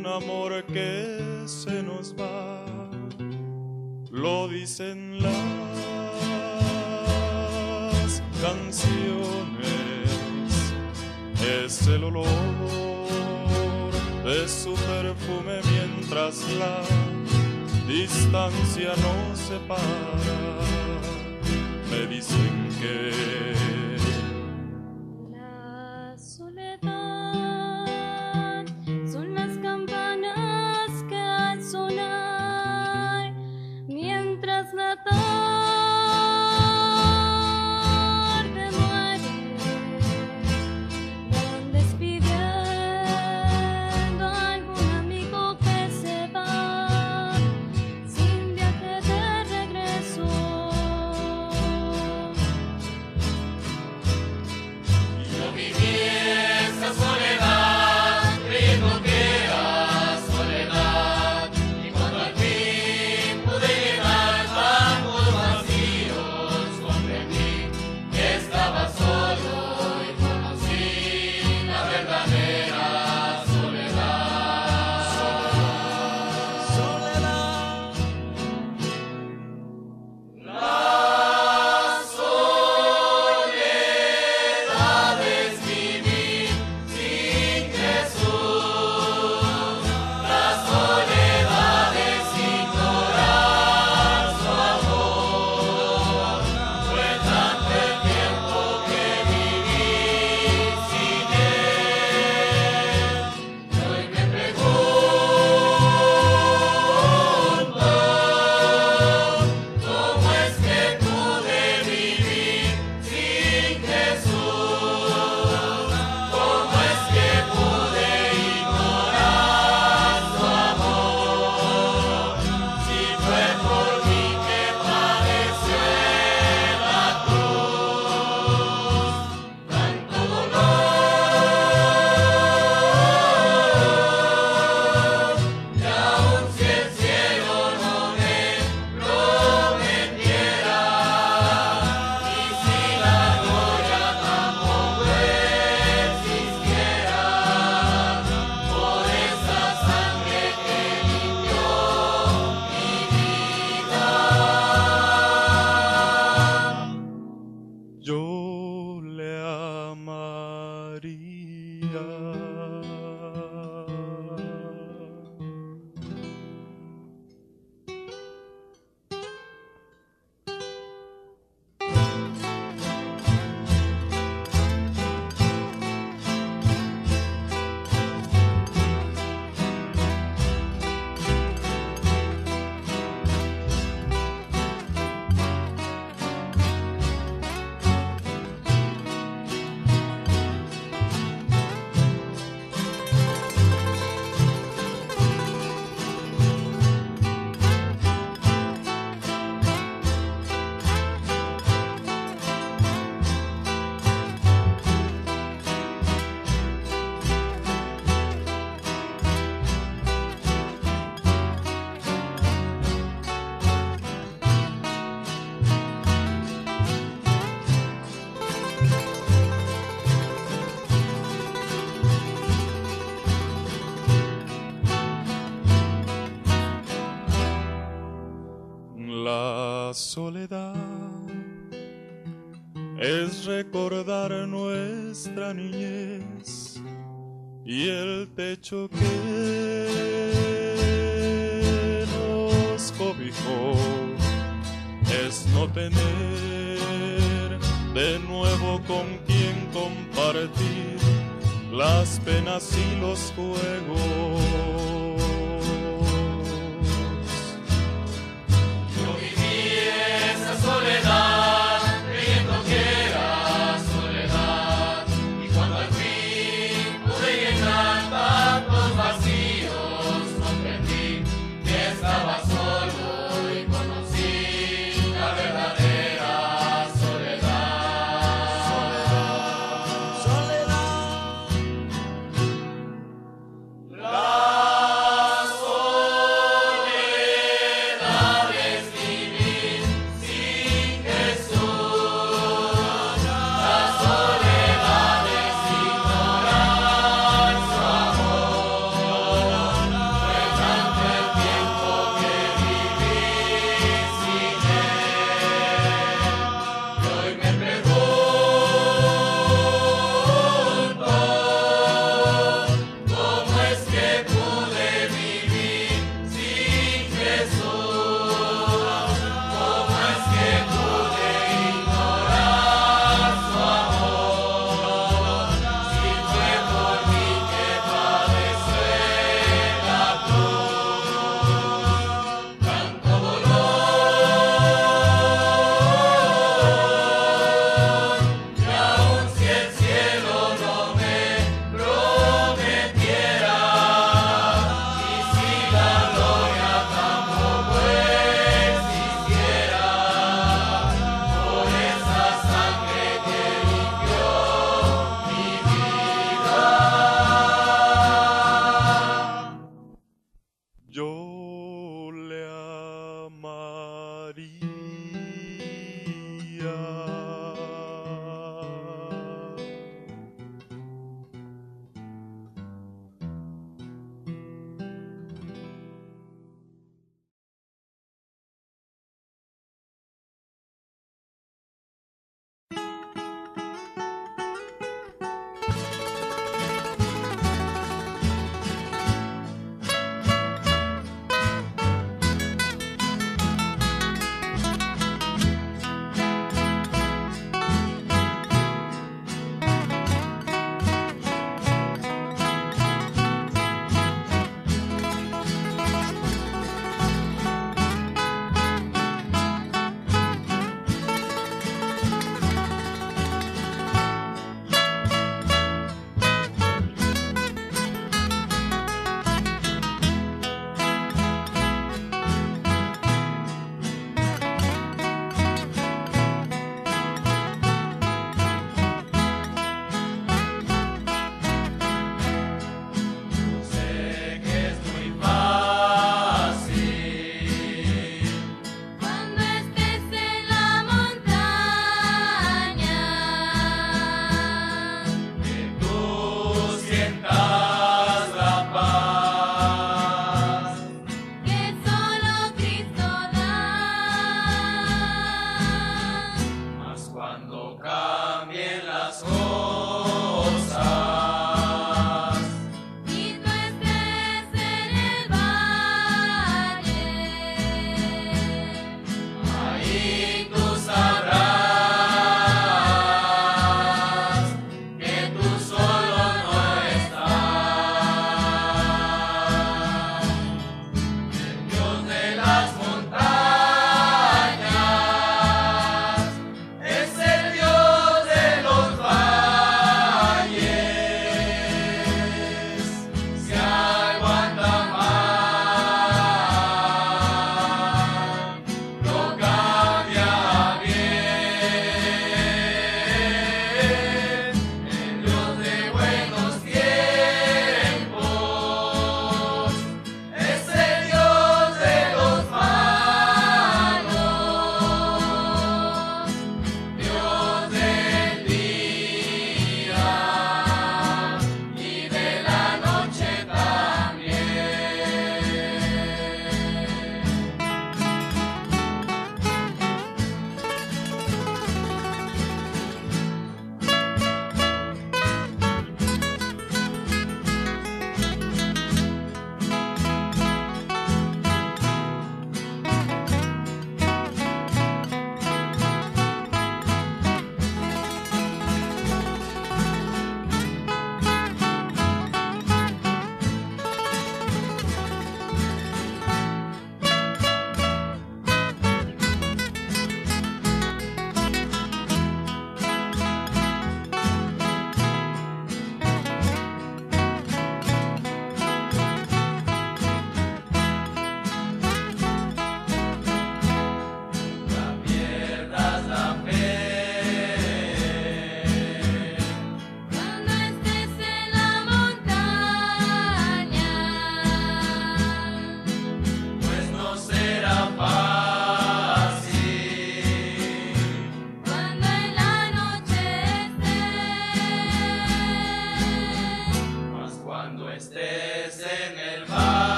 un amor que se nos va, lo dicen las canciones, es el olor de su perfume mientras la distancia nos separa. Me dicen que es recordar nuestra niñez y el techo que nos cobijó es no tener de nuevo con quien compartir las penas y los juegos. La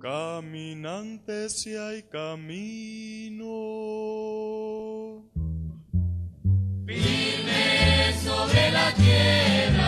Caminante si hay camino. Firme sobre la tierra.